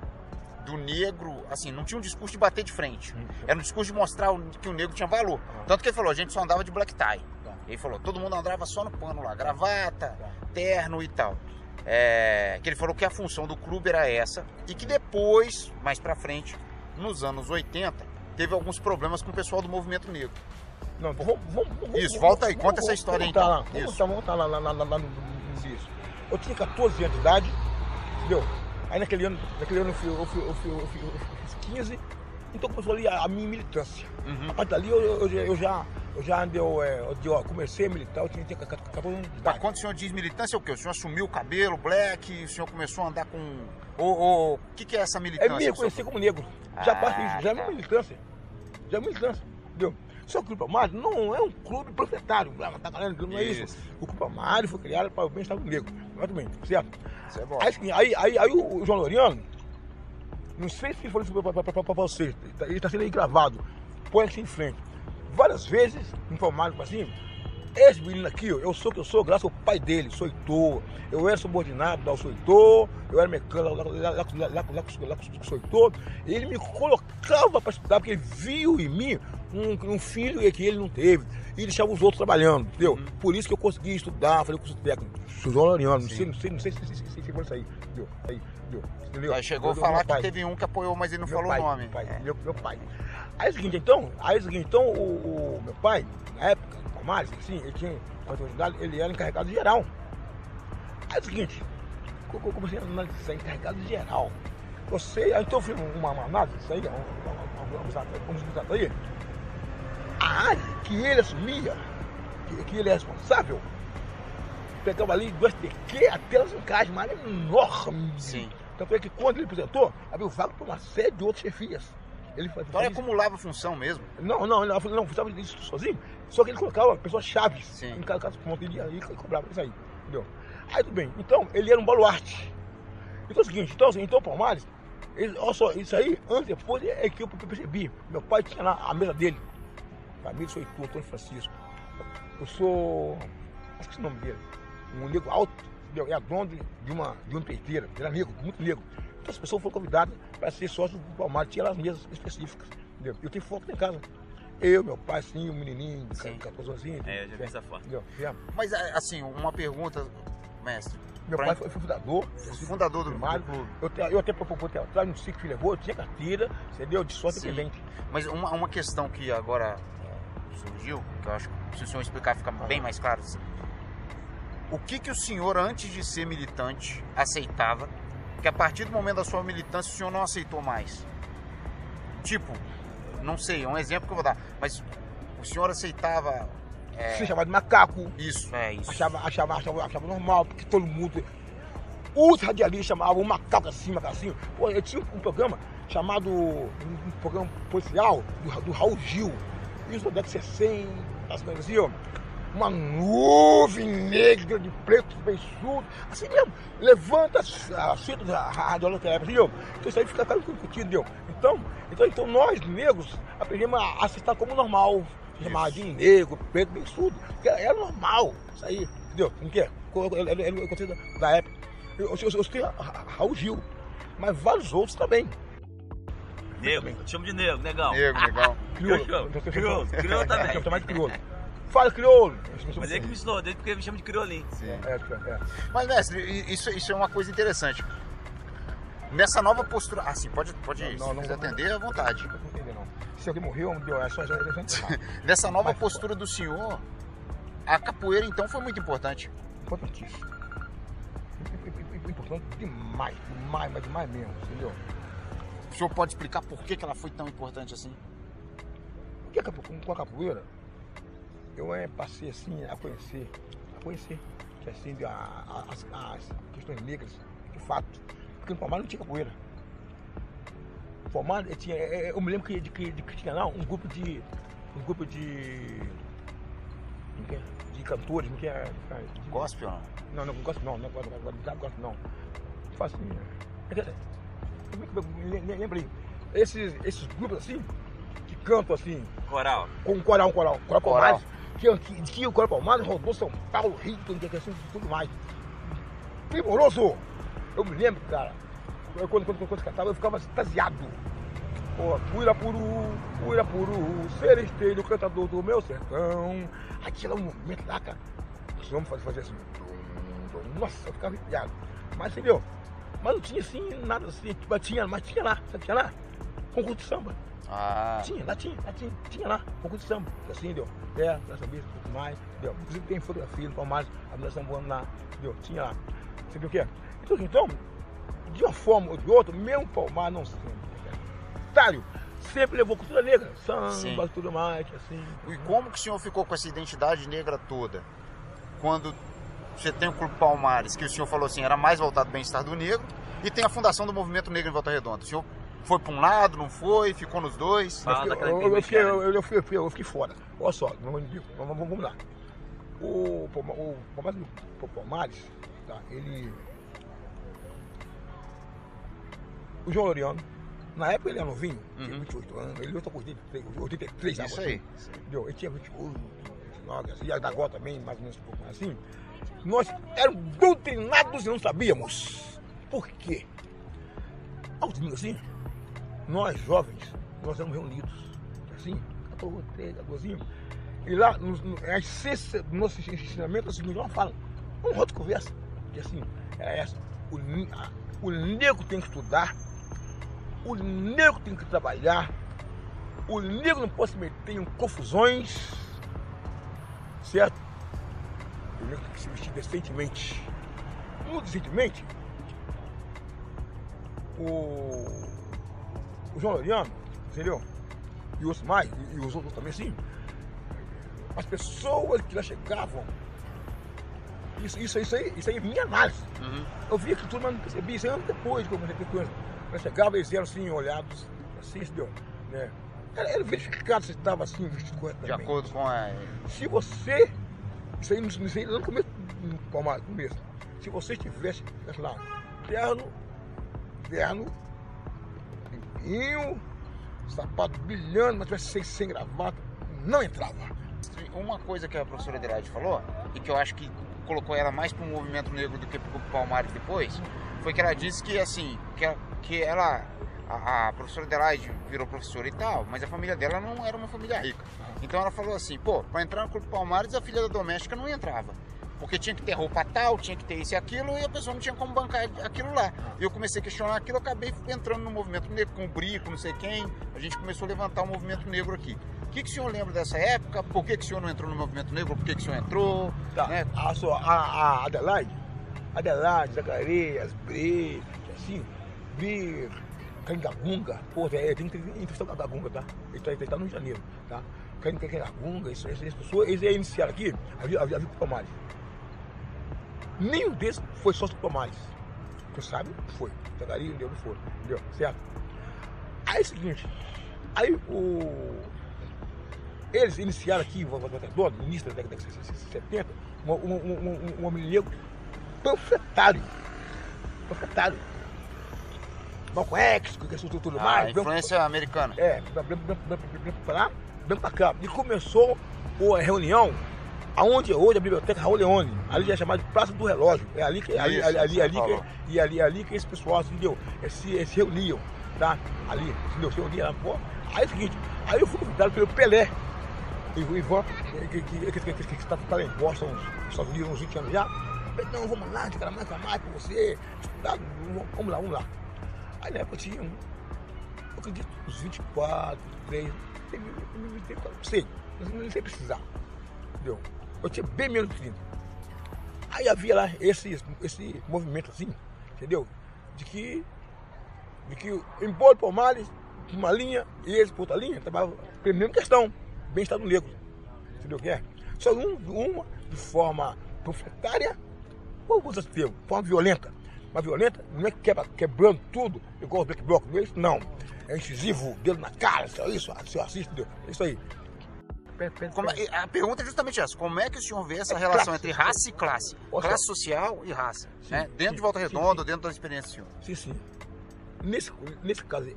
do negro, assim, não tinha um discurso de bater de frente. Hum, Era um discurso de mostrar que o negro tinha valor. Tanto que ele falou: a gente só andava de black tie. Tá. Ele falou: todo mundo andava só no pano lá, gravata, Tá. terno e tal. É, que ele falou que a função do clube era essa e que depois, mais pra frente, nos anos 80, teve alguns problemas com o pessoal do movimento negro. Não, vamos, vamos, vamos, Isso, volta aí, conta essa história aí, então. Lá, vamos, Isso. Tá lá, lá, lá, lá, no, início. Eu tinha 14 anos de idade, entendeu? Aí naquele ano, naquele ano eu, fui, eu, fui, eu, fui, eu, fui, eu fiz 15, então começou ali a, a minha militância. Uhum. A partir dali eu, eu, eu, já, eu já andei, eu, é, eu, comecei a militar, eu tinha, tinha 14 anos de Mas idade. quando o senhor diz militância, é o quê? O senhor assumiu o cabelo, black, o senhor começou a andar com. O que, que é essa É militância? me que o reconhecer como negro. Já Ah, basta isso, já é tá. militância. Já é militância, entendeu? Só que o Clube Palmares não é um clube profetário, ah, tá galera, não é isso. Isso. O Clube Palmares foi criado para o bem-estar do negro, exatamente, certo? Isso é bom. Aí, aí, aí, aí o o João Loriano, não sei se falou isso para vocês, ele está sendo aí gravado, põe aqui em frente. Várias vezes informaram assim, esse menino aqui, ó, eu sou o que eu sou graças ao pai dele, sou Heitor. Eu era subordinado ao sou Heitor, eu era mecânico lá, lá, lá, lá, lá, lá, lá, lá com o sou Heitor. E ele me colocava para estudar, porque ele viu em mim um, um filho que ele não teve. E deixava os outros trabalhando, entendeu? Por isso que eu consegui estudar, falei curso técnico. João Loriano, não sei, não sei, não sei se chegou isso aí, entendeu? Aí, entendeu? Aí chegou a falar que teve um que apoiou, mas ele não Meu falou pai, o nome. Meu pai, É. meu, meu pai. Aí é o seguinte, então, aí é o seguinte, então o, o meu pai, na época, o Palmares, assim, ele tinha ele era encarregado geral. Aí é o seguinte, eu comecei a analisar encarregado geral. Você, aí então eu fiz uma, análise, isso aí, um- um- um- vamos usar aí. A área que ele assumia, que, que ele é responsável, pegava ali do STQ até as encaixes, uma área enorme. Sim. Tanto é que quando ele apresentou, abriu vaga para uma série de outras chefias. Ele fazia Então ele acumulava função mesmo. Não, não, não, não, estava isso sozinho. Só que ele colocava pessoas chaves Sim. em cada caso ponto ele ia e cobrava isso aí. Entendeu? Aí tudo bem. Então, ele era um baluarte. Então é o seguinte, então, assim, então o Palmares, ele, olha só, isso aí, antes e depois é que eu percebi. Meu pai tinha lá a mesa dele. Família, sou Heitor, Antônio Francisco. Eu sou. Acho que é o nome dele. Um negro alto, é dono de uma, de uma empreiteira, ele era negro, muito negro. Então as pessoas foram convidadas para ser sócio do Palmares, tinha as mesas específicas. Entendeu? Eu tenho foto em casa. Eu, meu pai, sim, o menininho, de Sim. 14 anos. assim, É, eu já vi essa foto. Mas, assim, uma pergunta, mestre. Meu Pra- pai foi, foi fundador. Fundador do, do primário. clube. Eu, eu até propus atrás, no ciclo que levou, eu tinha carteira, entendeu? De sócio Sim. independente. Mas uma, uma questão que agora é, surgiu, que eu acho que se o senhor explicar fica bem mais claro. assim. O que, que o senhor, antes de ser militante, aceitava, que a partir do momento da sua militância o senhor não aceitou mais? Tipo, não sei, é um exemplo que eu vou dar, mas o senhor aceitava é, Se chamava de macaco. isso, é isso. Achava, achava, achava, achava normal, porque todo mundo. Os radialistas chamavam um macaco assim, macaco assim. Pô, eu tinha um programa chamado. Um, um programa policial do, do Raul Gil. Isso na década de 60, assim, assim, ó. Uma nuvem negra de preto beiçudo, assim mesmo. Levanta as as fitas da radiológica, assim, ó. Então isso aí fica fica discutido, entendeu? Então, então, então nós, negros, aprendemos a aceitar como normal. Chamar de negro, preto, beiçudo. Que era, era normal, isso aí, entendeu? Não o conceito da- época. Eu, eu, eu, eu Ra- Raul Gil, mas vários outros também. Nego, eu te chamo de nego, negão. Nego, legal. <laughs> Crioulo. Crioulo, crioulo <laughs> também. eu chamo mais de crioulo. Fala crioulo. Mas ele que me ensinou, desde porque me chama de criolinho. Sim. É, é, é. Mas, mestre, isso, isso é uma coisa interessante. Nessa nova postura. Ah, sim, pode, pode Não, não, não atender à vontade. Não vou entender, não. Se alguém morreu, deu, é só, enterrar. Nessa nova Mas- postura do senhor, a capoeira então foi muito importante. Importantíssimo. Importante demais, demais, mas demais mesmo, entendeu? O senhor pode explicar por que, que ela foi tão importante assim? Porque com a capoeira, eu é, passei assim a conhecer, a conhecer, que assim, a- a- as, questões negras, de fato. Porque no Palmares não tinha capoeira. No Palmares eh, tinha, eh, eu me lembro que, de, que, de que tinha lá um grupo de, um grupo de, é? de cantores, não tinha. de- Gospel, não? Não, não gosto não, não gosto, não não. Tipo assim. Lembra aí? Esses, esses grupos assim, que cantam assim, Coral. com coral, coral, coral Coral. Palmares, que, que, que o coral Palmares rodou São Paulo, Rio, que assim, tudo mais. Primoroso! Eu me lembro, cara, eu, quando, quando, quando, cantava, eu ficava extasiado. Pô, Uirapuru, Uirapuru, seresteiro, cantador do meu sertão. Aquilo é um momento lá, cara. Os homens faziam fazer assim. Nossa, eu ficava arrepiado. Mas entendeu? Mas não tinha assim, nada assim. Mas tinha, mas tinha lá, sabe? Tinha lá. Concurso de samba. Ah, Tinha, lá tinha, lá tinha, tinha lá, concurso de samba. Assim, deu. É, nessa vez, tudo mais, deu. Inclusive tem fotografia do Palmares, a mulher sambando lá, deu, tinha lá. Você viu o quê? Então, então, de uma forma ou de outra, mesmo Palmares não sempre. Tário, sempre levou cultura negra, Sim. samba, tudo mais, assim. e como que o senhor ficou com essa identidade negra toda? Quando você tem o Clube Palmares, que o senhor falou assim, era mais voltado ao bem-estar do negro, e tem a fundação do Movimento Negro em Volta Redonda. O senhor foi para um lado, não foi, ficou nos dois? Fala Eu, daquela eu, eu, fiquei, entrevista, eu, eu, fiquei, eu, fiquei, eu fiquei fora. Olha só, vamos, vamos, vamos lá. O, o, Palmares, o Palmares, tá, ele. O João Loriano, na época ele era novinho, tinha Uhum. 28 anos, ele coisa dele, 83 Isso água, aí. assim, entendeu? Ele tinha 28, 29, assim, e a da Gó também, mais ou menos um pouco mais assim. Nós éramos doutrinados e não sabíamos. Por quê? Domingos assim, nós jovens, nós éramos reunidos, assim, 14, 13, 14, e lá, no, no, a essência do nosso ensinamento é o seguinte, nós falamos, vamos outra conversa, que assim, é essa, o, a- o negro tem que estudar, o negro tem que trabalhar, o negro não pode se meter em confusões, certo? O negro tem que se vestir decentemente. Muito decentemente, o, o João Loriano, entendeu? E outros mais, e, os outros também assim. As pessoas que lá chegavam, isso, isso, isso, aí, isso aí é minha análise. Uhum. Eu vi que tudo, mas não percebi. Isso aí depois que eu comecei a ter coisa. Quando chegava, eles eram assim, olhados, assim, entendeu? Né? Era, era verificado se estava assim, vestido De corretamente. acordo com a... Se você. Isso aí, isso aí no começo, no começo. Se você tivesse, sei lá, terno, terno, limpinho, sapato brilhando, mas tivesse sem, sem gravata, não entrava. Uma coisa que a professora Adelaide falou, e que eu acho que colocou ela mais para o movimento negro do que para o Palmares depois, foi que ela disse que assim, que ela, que ela a, a professora Adelaide virou professora e tal, mas a família dela não era uma família rica. Então ela falou assim, pô, para entrar no Clube Palmares a filha da doméstica não entrava. Porque tinha que ter roupa tal, tinha que ter isso e aquilo, e a pessoa não tinha como bancar aquilo lá. E eu comecei a questionar aquilo, acabei entrando no movimento negro, com o Brico, não sei quem. A gente começou a levantar o movimento negro aqui. O que, que o senhor lembra dessa época? Por que, que o senhor não entrou no movimento negro? Por que, que o senhor entrou? Tá. Né? A, sua, a, a Adelaide, Adelaide, Zacarias, Bre, assim, Bre, Cangagunga, pô, é, tem que entrevistar o tá? Ele tá, ele tá no Rio de Janeiro, tá? Cangagunga, isso, essas pessoas, eles iniciaram aqui, a Vila a Vila Palmares. Nenhum desses foi sócio do Palmares. Tu sabe? Foi. Zacarias, entendeu? Não foi. Entendeu? Certo? Aí é o seguinte, aí o eles iniciaram aqui, Volta Redonda, no início da década de 70, um, um, um, um, um homem negro panfletário. Panfletário. Malcolm X, que isso tudo A mais. branco- influência americana. é, pra lá, branco pra cá. E começou a reunião aonde é hoje a biblioteca Raul Leone. Ali é chamado de Praça do Relógio. É ali que ali, ali, ali, ali que, e ali, ali que esse pessoal entendeu? É, se, é, se reuniam, tá? Ali, entendeu? Se reuniam lá, pô. Aí é o seguinte, aí eu fui convidado pelo Pelé. E Ivan, que, que, que, que, está tá em Boston, nos Estados Unidos, uns 20 anos já. Não, vamos lá, de mais pra mais pra você. Estudar, vamos lá, vamos lá. Aí na época tinha um, eu acredito, uns 24, 23, tem- tem- tem- não sei, precisar. Entendeu? Eu tinha bem menos de 30. Aí havia lá esse, esse movimento assim, entendeu? De que, de que em Bolo Palmares, uma linha, e eles por outra linha, trabalhavam pela mesma questão, bem-estar do negro. Entendeu o que é? Só um, uma de forma panfletária, ou usa esse termo, forma violenta. Mas violenta não é quebra, quebrando tudo, igual o Black Block, não é isso? Não. É incisivo, dedo na cara, só isso, você assiste, entendeu? É isso aí. Como é- a pergunta é justamente essa: como é que o senhor vê essa É relação classe. entre raça e classe? Classe social e raça. Sim, né? Dentro sim, de Volta Redonda, sim. dentro da experiência do senhor. Sim, sim. Nesse, nesse caso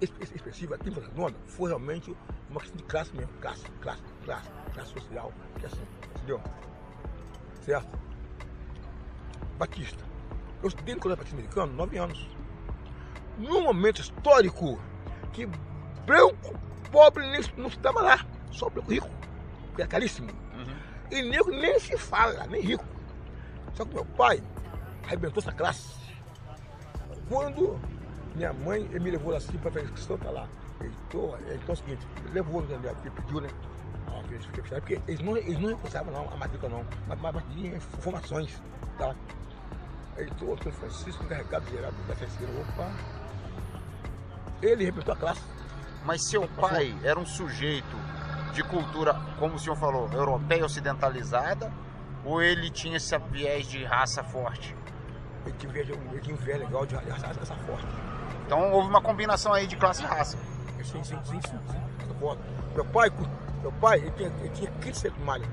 es- es- específico aqui em Volta Redonda, foi realmente uma questão de classe mesmo. Classe, classe, classe, classe social. Que é assim, entendeu? Certo? Batista. Eu estudei no Colégio Batista Americano nove anos. Num momento histórico que branco, pobre, nem, não estava lá. Só branco rico. Que era caríssimo. E negro nem se fala, nem rico. Só que meu pai arrebentou essa classe. Quando minha mãe ele me levou assim para fazer inscrição, tá lá. Então, então é o seguinte, levou, né, pediu, né? Porque eles não, eles não recusavam não, a matrícula não, mas, mas, mas tinha informações, tá? Heitor Antônio Francisco, encarregado geral da terceira, opa. Ele arrebentou a classe. Mas seu pai era um sujeito de cultura, como o senhor falou, europeia ocidentalizada, ou ele tinha esse viés de raça forte? Ele tinha um viés, legal de raça, raça forte. Então houve uma combinação aí de classe e raça. Sim, sim, sim, sim. Concordo. Meu pai, meu pai, ele tinha, ele tinha 15 centros de malha.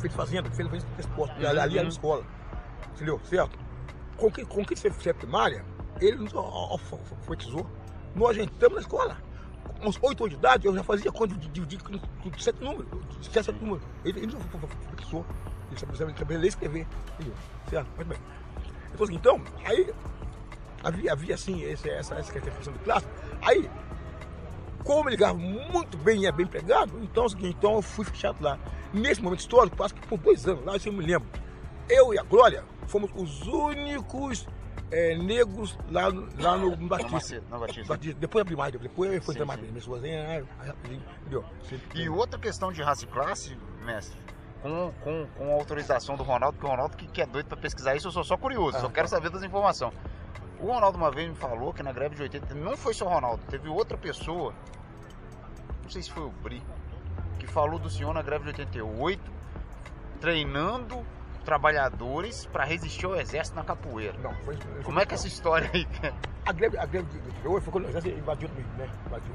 Fez fazenda, fez, fez transporte. Ali, ali na escola. Entendeu? Certo? Com que, com que centro de malha, ele nos alfabetizou. Nós entramos na escola. Com uns 8 anos de idade, eu já fazia conta de dividir de sete números. De sete números. Ele, ele nos alfabetizou. Ele sabia, sabia ler e escrever. Certo? Muito bem. Então, assim, então aí havia, havia assim, esse, essa, essa questão de classe. Aí, como ele ganhava muito bem e é bem empregado, então, é então eu fui fechado lá. Nesse momento histórico, quase que por dois anos, lá eu me lembro. Eu e a Glória fomos os únicos eh, negros lá, no- lá no, no Batista. Na Batista. Batista. Depois abri mais, depois foi aí, rapidinho, entendeu? E outra questão de raça e classe, mestre, com, com, com a autorização do Ronaldo, porque o Ronaldo que, que é doido pra pesquisar isso, eu sou só curioso, Ah, só quero tá. saber das informações. O Ronaldo uma vez me falou que na greve de 80, não foi só o Ronaldo, teve outra pessoa, não sei se foi o Bri, que falou do senhor na greve de 88, treinando trabalhadores para resistir ao exército na capoeira. Não, foi, foi Como é que é essa história aí? A greve, a greve de, de, hoje foi quando o exército invadiu também, né? Invadiu.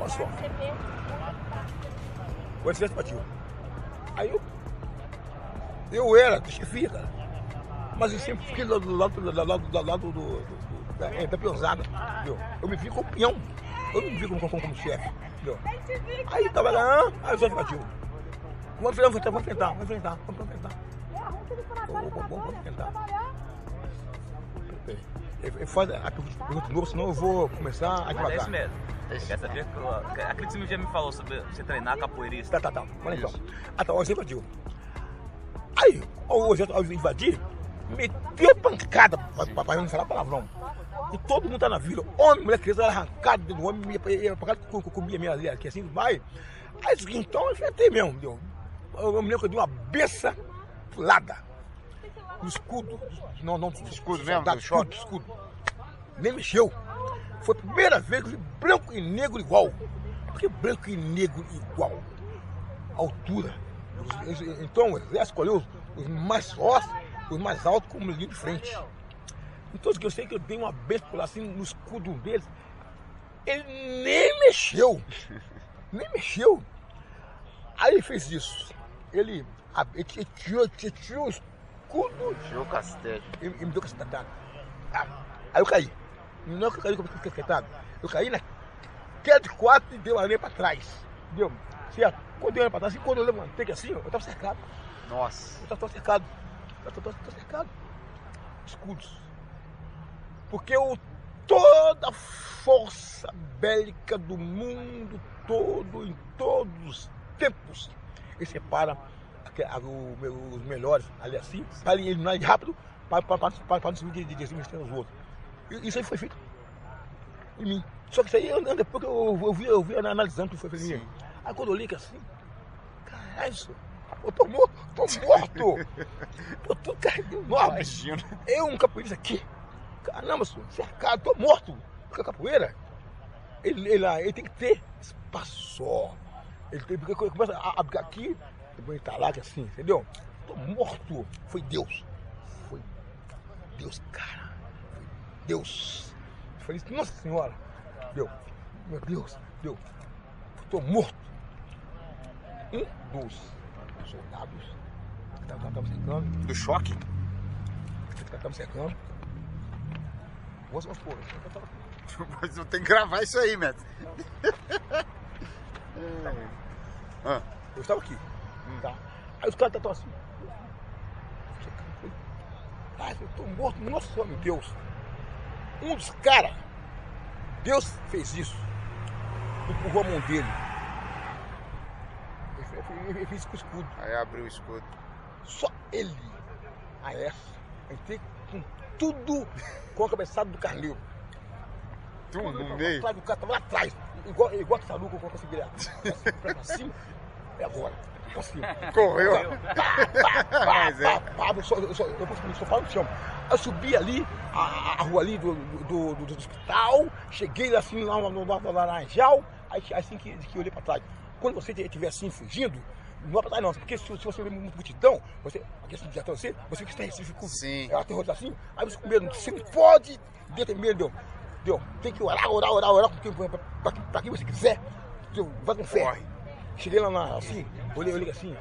Olha só. O exército invadiu. Aí eu. Eu era chefia, cara. Mas eu sempre fiquei do do lado, do lado, do lado do, da, é, da peãozada. Eu me vi como peão. Eu não me vi como, como, como chefe. Aí tava lá, aí o exército invadiu. Vamos enfrentar, vamos enfrentar, vamos enfrentar, vamos enfrentar. Vamos, vamos, vamos enfrentar. Ele ele faz a pergunta pergunta de novo, senão eu vou começar a Mas é devagar. isso mesmo. Quer saber? que eu- Aquilo que você já me falou sobre você treinar capoeirista. Tá, tá, tá. Olha então. Ah, tá, o exército invadiu. Aí, o ao invadir, meteu pancada, pra, pra, pra não falar palavrão. E todo mundo tá na vila, homem, mulher, criança, era arrancado do homem, ia, pra com- com- comia minha ali, aqui assim, vai. Aí, então, eu enfrentei mesmo, entendeu? Eu, me lembro que eu dei uma beça pulada. No escudo. Não, não, Escudo mesmo, soldado, escudo, escudo. Nem mexeu. Foi a primeira vez que eu vi branco e negro igual. Por que branco e negro igual? altura. Então o exército escolheu os, os mais fortes, os mais altos como linha de frente. Então eu sei que eu dei uma besta por lá assim no escudo deles. Ele nem mexeu. <laughs> Nem mexeu. Aí ele fez isso. Ele, ele tirou, ele tirou o escudo Tirou o castelo. e, e me deu cacetada. Ah, aí eu caí. Não é que eu caí como cacetada. Eu caí na queda de quatro e deu a areia pra trás. Entendeu? Certo? Quando areia pra trás, assim, quando eu levantei assim, eu tava cercado. Nossa. Eu tava cercado. Eu tava, tava cercado. Escudos. Porque o, toda a força bélica do mundo todo, em todos os tempos, ele separa aque- a- o- os melhores ali assim, para ele eliminar rápido, para, não subir de, de, cima os outros. E Isso aí foi feito em mim. Só que isso aí, eu- depois que eu, eu, vi, eu vi analisando que foi feito em mim. Aí quando eu li que assim, caralho, isso- eu tô morto, tô morto! eu tô carregando enorme. Imagina. Eu, um capoeirista aqui, caramba, senhor, cercado, tô morto. Porque a capoeira, ele, ele, ele tem que ter espaço. Ele tem, porque quando começa a, a ficar aqui, depois ele tá lá, que assim, entendeu? Tô morto. Foi Deus. Foi Deus, cara. Foi Deus. Eu falei, nossa senhora. Deu. Meu Deus, deu. estou morto. Um dos soldados que estavam me cercando, Do choque? que estavam me cercando, Vamos vamos supor, eu tava <laughs> Mas eu tenho que gravar isso aí, Neto. <laughs> Ah, Eu estava aqui. Tá? Aí os caras estavam assim. Ah, eu tô morto, nossa, meu Deus. Um dos caras, Deus fez isso. Empurrou a mão dele. Eu fiz com o escudo. aí abriu o escudo. Só ele. A essa. Entrei com tudo com a cabeçada do Carlinho. Tu Quando eu no meio. atrás do cara, tava lá atrás. Igual, igual que Saluco com essa virar. Pra pra cima. É agora. Pra cima. Correu. Pá, Mas é. pá, pá, eu só, eu só, eu só falo no chão. Eu subi ali, a, a rua ali do, do, do, do hospital, cheguei assim lá no, no, no Laranjal, aí assim que, que eu olhei pra trás. Quando você estiver assim fugindo, não vai pra trás não, porque se, se você ver uma multidão, você, porque assim, já você, você que está em Recife, Sim. é aterrorizado assim, aí você com medo, você não pode ter medo, deu. Deu, tem que orar, orar, orar, orar, pra, quem- você quiser, deu, vai com fé. Corre. Cheguei lá na, assim, olhei, olhei assim,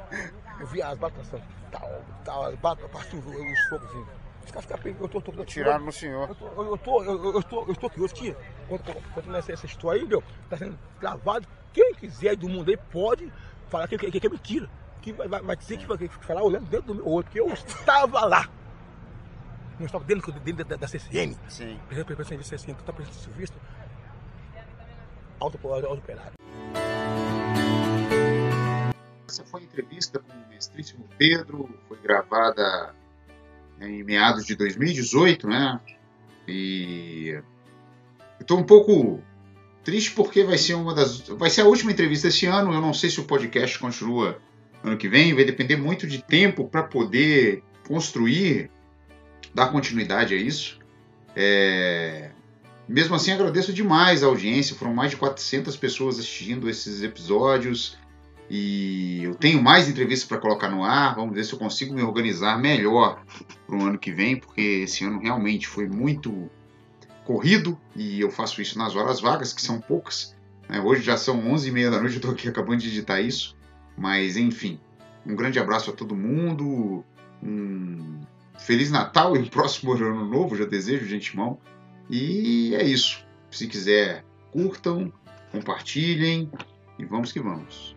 eu vi as balas passando, tal, tal, as balas passando os, os fogos assim. Os caras ficam eu tô, tô, tô, Tiraram no senhor. eu tô, eu, tô, eu, eu tô, eu estou aqui hoje aqui, contando essa, essa história aí, meu, tá sendo gravado. Quem quiser do mundo aí pode falar que, que, que é mentira. Que vai, vai, vai dizer que vai que falar olhando dentro do meu olho, porque eu estava lá. Não estava dentro, dentro da, da CCM. Sim. Presidente da CCM, tu tá presidente de serviço. Auto, auto operário. Essa foi a entrevista com o mestríssimo Pedro, foi gravada em meados de 2018, né? E tô um pouco triste porque vai ser uma das vai ser a última entrevista esse ano, eu não sei se o podcast continua ano que vem, vai depender muito de tempo para poder construir, dar continuidade a isso. É, Mesmo assim, agradeço demais a audiência, foram mais de 400 pessoas assistindo esses episódios. E eu tenho mais entrevistas para colocar no ar. Vamos ver se eu consigo me organizar melhor para o ano que vem, porque esse ano realmente foi muito corrido e eu faço isso nas horas vagas, que são poucas. né? Hoje já são 11h30 da noite, eu estou aqui acabando de editar isso. Mas enfim, um grande abraço a todo mundo. Um Feliz Natal e um <laughs> próximo ano novo, já desejo de antemão. E é isso. Se quiser, curtam, compartilhem e vamos que vamos.